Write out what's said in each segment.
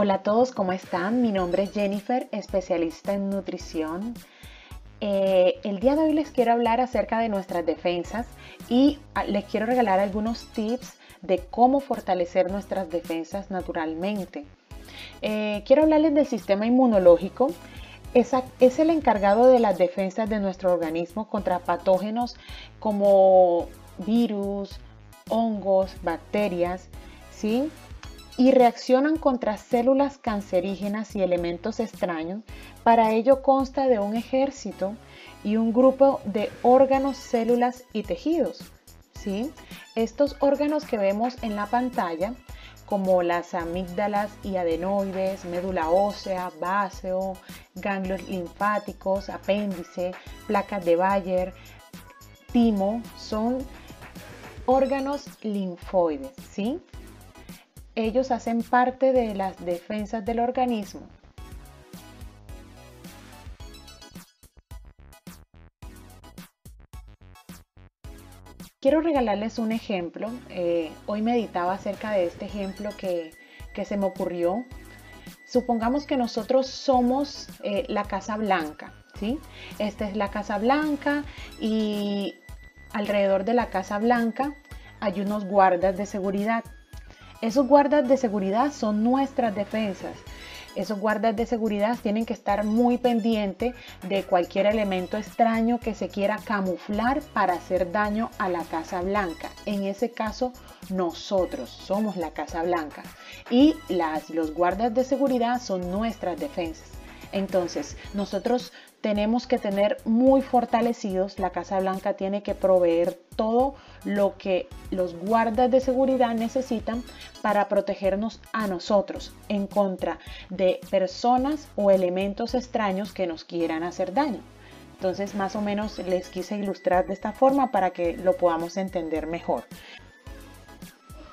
Hola a todos, ¿cómo están? Mi nombre es Jennifer, especialista en nutrición. Eh, el día de hoy les quiero hablar acerca de nuestras defensas y ah, les quiero regalar algunos tips de cómo fortalecer nuestras defensas naturalmente. Eh, quiero hablarles del sistema inmunológico. Es, es el encargado de las defensas de nuestro organismo contra patógenos como virus, hongos, bacterias, ¿sí? Y reaccionan contra células cancerígenas y elementos extraños. Para ello consta de un ejército y un grupo de órganos, células y tejidos. ¿sí? Estos órganos que vemos en la pantalla, como las amígdalas y adenoides, médula ósea, báseo, ganglios linfáticos, apéndice, placas de Bayer, timo, son órganos linfoides, ¿sí? Ellos hacen parte de las defensas del organismo. Quiero regalarles un ejemplo. Eh, hoy meditaba acerca de este ejemplo que, se me ocurrió. Supongamos que nosotros somos eh, la Casa Blanca, ¿sí? Esta es la Casa Blanca y alrededor de la Casa Blanca hay unos guardas de seguridad. Esos guardas de seguridad son nuestras defensas. Esos guardas de seguridad tienen que estar muy pendientes de cualquier elemento extraño que se quiera camuflar para hacer daño a la Casa Blanca. En ese caso, nosotros somos la Casa Blanca y las, los guardas de seguridad son nuestras defensas. Entonces, nosotros tenemos que tener muy fortalecidos, la Casa Blanca tiene que proveer todo lo que los guardas de seguridad necesitan para protegernos a nosotros en contra de personas o elementos extraños que nos quieran hacer daño. Entonces, más o menos les quise ilustrar de esta forma para que lo podamos entender mejor.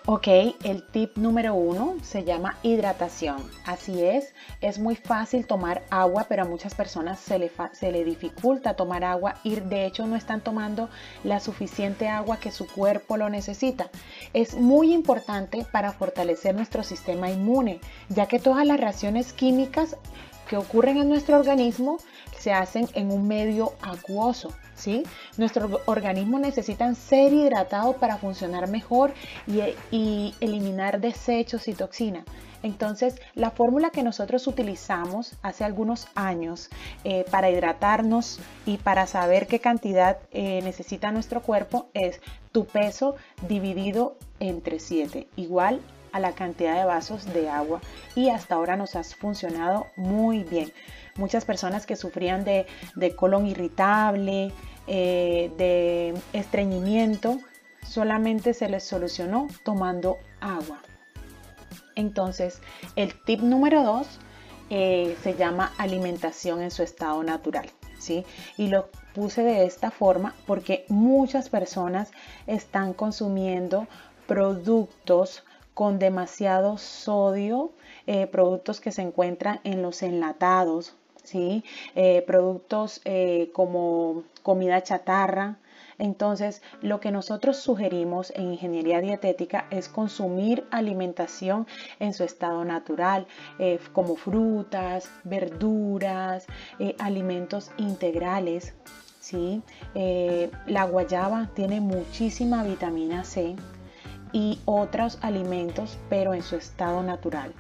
Ok, el tip número uno se llama hidratación. Así es, es muy fácil tomar agua, pero a muchas personas se le, dificulta tomar agua y de hecho no están tomando la suficiente agua que su cuerpo lo necesita. Es muy importante para fortalecer nuestro sistema inmune, ya que todas las reacciones químicas que ocurren en nuestro organismo se hacen en un medio acuoso. ¿sí? Nuestro organismo necesita ser hidratado para funcionar mejor y, eliminar desechos y toxinas. Entonces, la fórmula que nosotros utilizamos hace algunos años eh, para hidratarnos y para saber qué cantidad eh, necesita nuestro cuerpo es tu peso dividido entre 7, igual a la cantidad de vasos de agua. Y hasta ahora nos ha funcionado muy bien muchas personas que sufrían de, colon irritable, eh, de estreñimiento, solamente se les solucionó tomando agua. Entonces, el tip número dos eh, se llama alimentación en su estado natural. ¿sí? Y lo puse de esta forma porque muchas personas están consumiendo productos con demasiado sodio, eh, productos que se encuentran en los enlatados, ¿sí? Eh, productos eh, como comida chatarra. Entonces, lo que nosotros sugerimos en ingeniería dietética es consumir alimentación en su estado natural, como frutas, verduras, alimentos integrales. ¿sí? la guayaba tiene muchísima vitamina C y otros alimentos, pero en su estado natural.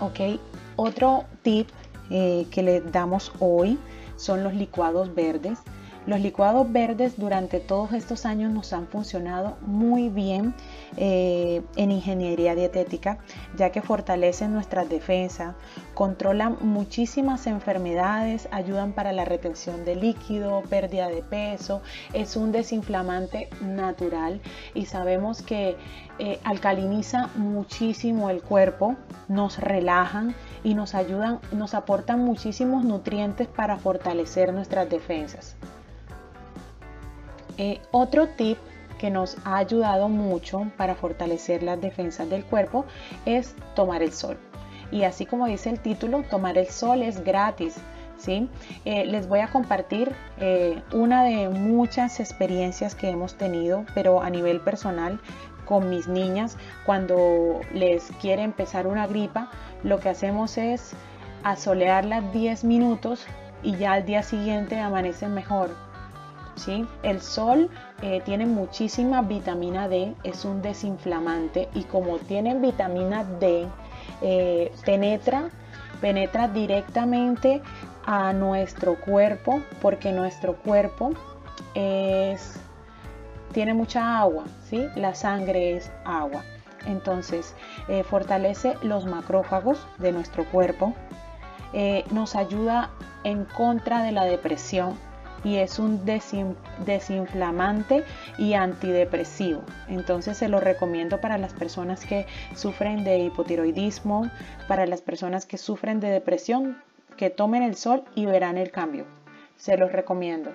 Ok, otro tip eh, que le damos hoy son los licuados verdes. Los licuados verdes durante todos estos años nos han funcionado muy bien eh, en ingeniería dietética, ya que fortalecen nuestras defensas, controlan muchísimas enfermedades, ayudan para la retención de líquido, pérdida de peso, es un desinflamante natural y sabemos que eh, alcaliniza muchísimo el cuerpo, nos relajan y nos ayudan, nos aportan muchísimos nutrientes para fortalecer nuestras defensas. Eh, otro tip que nos ha ayudado mucho para fortalecer las defensas del cuerpo es tomar el sol. Y así como dice el título, tomar el sol es gratis. ¿sí? Eh, les voy a compartir eh, una de muchas experiencias que hemos tenido, pero a nivel personal con mis niñas cuando les quiere empezar una gripa, lo que hacemos es asolearlas 10 minutos y ya al día siguiente amanecen mejor. El sol eh, tiene muchísima vitamina D, es un desinflamante y como tiene vitamina D, eh, penetra, penetra directamente a nuestro cuerpo porque nuestro cuerpo es tiene mucha agua. La sangre es agua. Entonces, eh, fortalece los macrófagos de nuestro cuerpo, nos ayuda en contra de la depresión y es un desinflamante y antidepresivo. Entonces se lo recomiendo para las personas que sufren de hipotiroidismo, para las personas que sufren de depresión, que tomen el sol y verán el cambio. Se los recomiendo.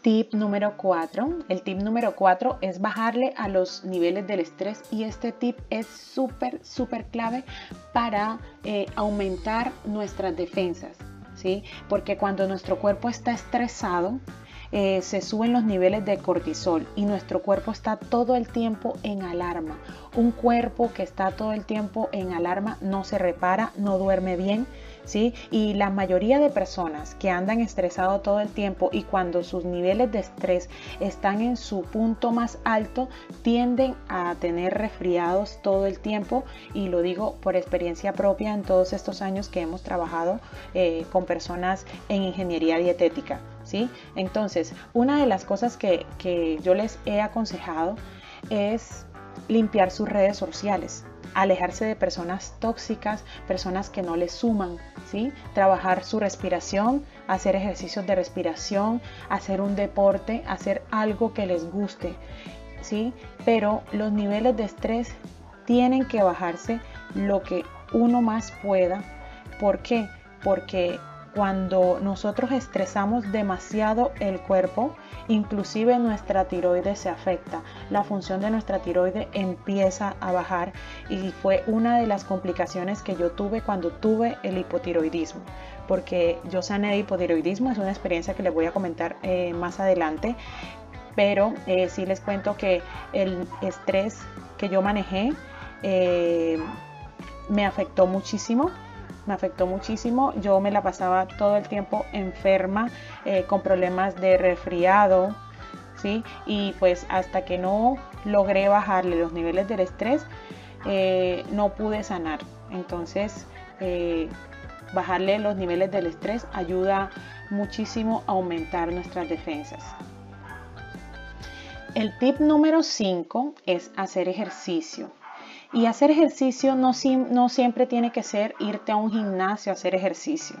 Tip número 4. El tip número 4 es bajarle a los niveles del estrés y este tip es súper, súper clave para eh, aumentar nuestras defensas. Porque cuando nuestro cuerpo está estresado, eh, se suben los niveles de cortisol y nuestro cuerpo está todo el tiempo en alarma. Un cuerpo que está todo el tiempo en alarma no se repara, no duerme bien y la mayoría de personas que andan estresados todo el tiempo y cuando sus niveles de estrés están en su punto más alto, tienden a tener resfriados todo el tiempo y lo digo por experiencia propia en todos estos años que hemos trabajado eh, con personas en ingeniería dietética. ¿sí? Entonces, una de las cosas que, que yo les he aconsejado es limpiar sus redes sociales alejarse de personas tóxicas, personas que no le suman, ¿sí? Trabajar su respiración, hacer ejercicios de respiración, hacer un deporte, hacer algo que les guste, ¿sí? Pero los niveles de estrés tienen que bajarse lo que uno más pueda. ¿Por qué? Porque cuando nosotros estresamos demasiado el cuerpo, inclusive nuestra tiroides se afecta. La función de nuestra tiroides empieza a bajar y fue una de las complicaciones que yo tuve cuando tuve el hipotiroidismo. Porque yo sané de hipotiroidismo, es una experiencia que les voy a comentar eh, más adelante. Pero eh, sí les cuento que el estrés que yo manejé eh, me afectó muchísimo me afectó muchísimo. Yo me la pasaba todo el tiempo enferma, eh, con problemas de resfriado, ¿sí? Y pues hasta que no logré bajarle los niveles del estrés, eh, no pude sanar. Entonces, eh, bajarle los niveles del estrés ayuda muchísimo a aumentar nuestras defensas. El tip número 5 es hacer ejercicio. Y hacer ejercicio no, siempre tiene que ser irte a un gimnasio a hacer ejercicio.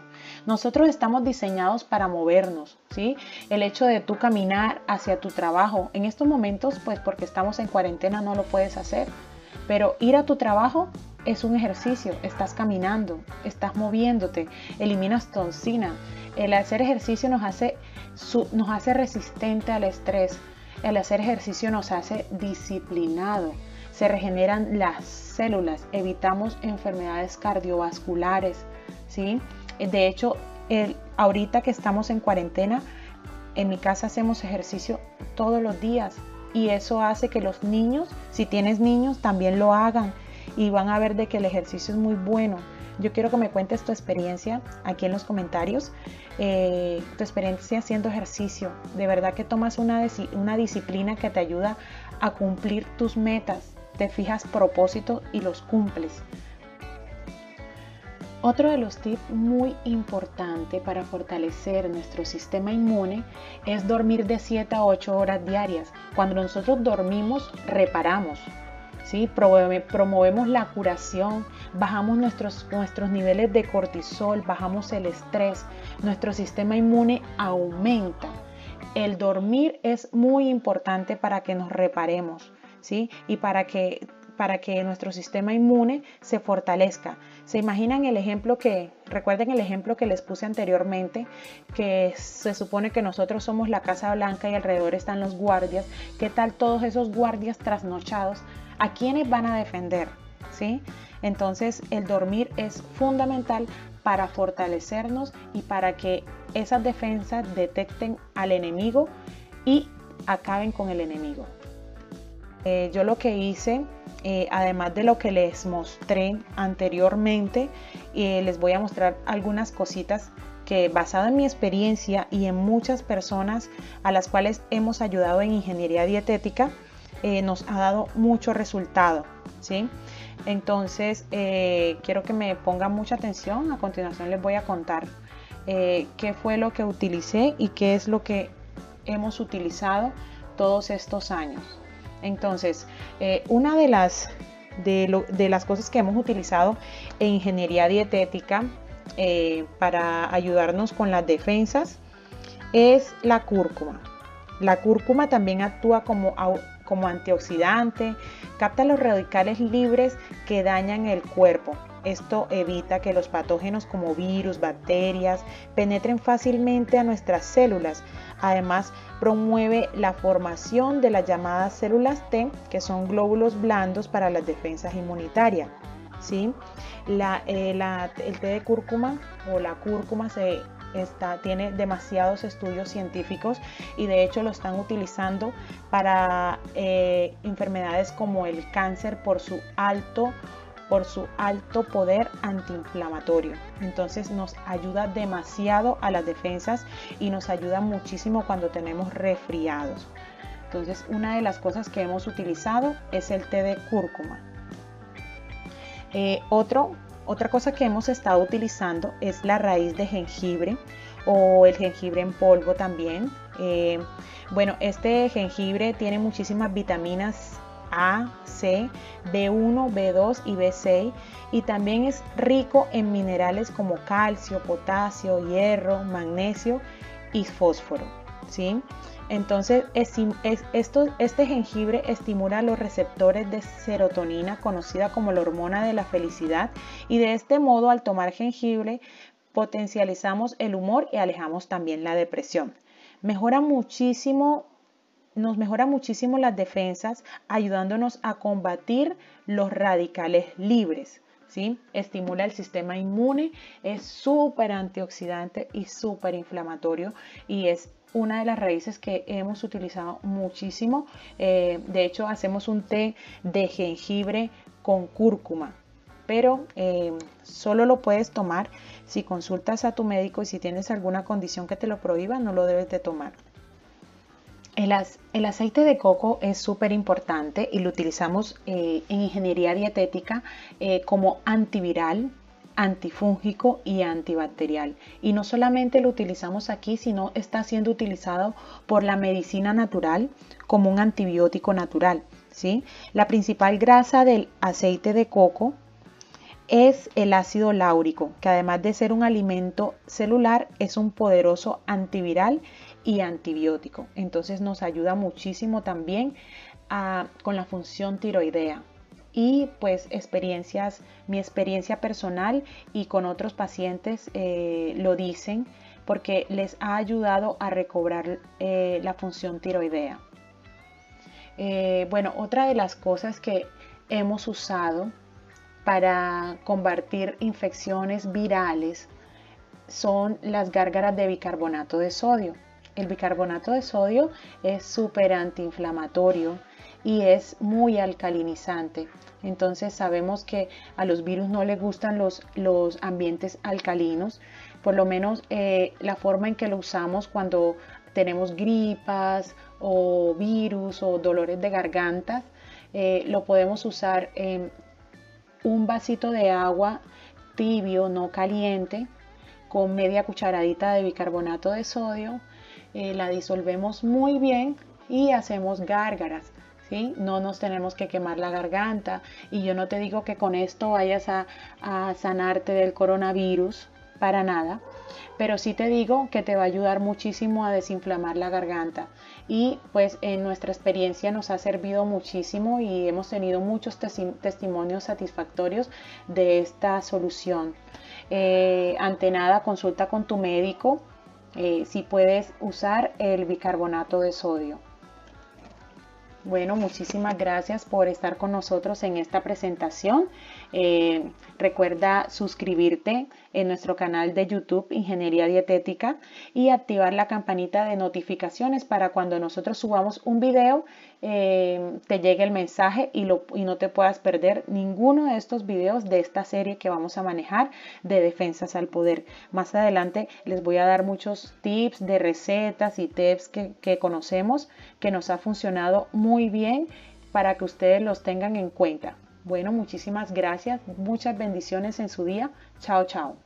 Nosotros estamos diseñados para movernos, ¿sí? El hecho de tú caminar hacia tu trabajo, en estos momentos, pues porque estamos en cuarentena no lo puedes hacer, pero ir a tu trabajo es un ejercicio, estás caminando, estás moviéndote, eliminas toxina. El hacer ejercicio nos hace resistente al estrés, el hacer ejercicio nos hace disciplinado se regeneran las células, evitamos enfermedades cardiovasculares, ¿sí? De hecho, el, ahorita que estamos en cuarentena, en mi casa hacemos ejercicio todos los días y eso hace que los niños, si tienes niños, también lo hagan y van a ver de que el ejercicio es muy bueno. Yo quiero que me cuentes tu experiencia aquí en los comentarios, eh, tu experiencia haciendo ejercicio. De verdad que tomas una, una disciplina que te ayuda a cumplir tus metas te fijas propósito y los cumples. Otro de los tips muy importante para fortalecer nuestro sistema inmune es dormir de 7 a 8 horas diarias. Cuando nosotros dormimos, reparamos. ¿sí? Promovemos la curación, bajamos nuestros, nuestros niveles de cortisol, bajamos el estrés, nuestro sistema inmune aumenta. El dormir es muy importante para que nos reparemos. Y para que, para que nuestro sistema inmune se fortalezca. ¿Se imaginan el ejemplo que, recuerden el ejemplo que les puse anteriormente, que se supone que nosotros somos la Casa Blanca y alrededor están los guardias? ¿Qué tal todos esos guardias trasnochados? ¿A quiénes van a defender? ¿sí? Entonces el dormir es fundamental para fortalecernos y para que esas defensas detecten al enemigo y acaben con el enemigo. Eh, yo lo que hice, eh, además de lo que les mostré anteriormente, eh, les voy a mostrar algunas cositas que basado en mi experiencia y en muchas personas a las cuales hemos ayudado en ingeniería dietética, nos ha dado mucho resultado. ¿sí? Entonces, quiero que me pongan mucha atención. A continuación les voy a contar qué fue lo que utilicé y qué es lo que hemos utilizado todos estos años. Entonces, eh, una de las, de, las cosas que hemos utilizado en ingeniería dietética eh, para ayudarnos con las defensas es la cúrcuma. La cúrcuma también actúa como, como antioxidante, capta los radicales libres que dañan el cuerpo. Esto evita que los patógenos como virus, bacterias penetren fácilmente a nuestras células. Además, promueve la formación de las llamadas células T, que son glóbulos blandos para las defensas inmunitarias. ¿sí? Eh, el té de cúrcuma o la cúrcuma se Está, tiene demasiados estudios científicos y de hecho lo están utilizando para eh, enfermedades como el cáncer por su alto por su alto poder antiinflamatorio. Entonces nos ayuda demasiado a las defensas y nos ayuda muchísimo cuando tenemos resfriados. Entonces una de las cosas que hemos utilizado es el té de cúrcuma. Eh, otro, otra cosa que hemos estado utilizando es la raíz de jengibre o el jengibre en polvo también. Eh, bueno, este jengibre tiene muchísimas vitaminas a, C, B1, B2 y B6 y también es rico en minerales como calcio, potasio, hierro, magnesio y fósforo. ¿sí? Entonces, este jengibre estimula los receptores de serotonina, conocida como la hormona de la felicidad, y de este modo, al tomar jengibre, potencializamos el humor y alejamos también la depresión. Mejora muchísimo nos mejora muchísimo las defensas, ayudándonos a combatir los radicales libres. ¿sí? Estimula el sistema inmune, es súper antioxidante y súper inflamatorio y es una de las raíces que hemos utilizado muchísimo. Eh, de hecho, hacemos un té de jengibre con cúrcuma, pero eh, solo lo puedes tomar si consultas a tu médico y si tienes alguna condición que te lo prohíba, no lo debes de tomar. El, aceite de coco es súper importante y lo utilizamos eh, en ingeniería dietética eh, como antiviral, antifúngico y antibacterial. Y no solamente lo utilizamos aquí, sino está siendo utilizado por la medicina natural como un antibiótico natural. ¿sí? La principal grasa del aceite de coco es el ácido láurico, que además de ser un alimento celular, es un poderoso antiviral y antibiótico. Entonces nos ayuda muchísimo también con la función tiroidea. Y pues experiencias, mi experiencia personal y con otros pacientes eh, lo dicen porque les ha ayudado a recobrar eh, la función tiroidea. Eh, bueno, otra de las cosas que hemos usado para combatir infecciones virales son las gárgaras de bicarbonato de sodio. El bicarbonato de sodio es súper antiinflamatorio y es muy alcalinizante. Entonces sabemos que a los virus no les gustan los, los ambientes alcalinos, por lo menos eh, la forma en que lo usamos cuando tenemos gripas o virus o dolores de garganta, eh, lo podemos usar en un vasito de agua tibio, no caliente, con media cucharadita de bicarbonato de sodio eh, la disolvemos muy bien y hacemos gárgaras. ¿sí? No nos tenemos que quemar la garganta y yo no te digo que con esto vayas a, sanarte del coronavirus, para nada, pero sí te digo que te va a ayudar muchísimo a desinflamar la garganta y pues en nuestra experiencia nos ha servido muchísimo y hemos tenido muchos testimonios satisfactorios de esta solución. Eh, ante nada, consulta con tu médico eh, si puedes usar el bicarbonato de sodio. Bueno, muchísimas gracias por estar con nosotros en esta presentación. Eh, recuerda suscribirte en nuestro canal de YouTube Ingeniería Dietética y activar la campanita de notificaciones para cuando nosotros subamos un video eh, te llegue el mensaje y no te puedas perder ninguno de estos videos de esta serie que vamos a manejar de defensas al poder. Más adelante les voy a dar muchos tips de recetas y tips que, que conocemos que nos ha funcionado muy bien para que ustedes los tengan en cuenta. Bueno, muchísimas gracias, muchas bendiciones en su día. Chao, chao.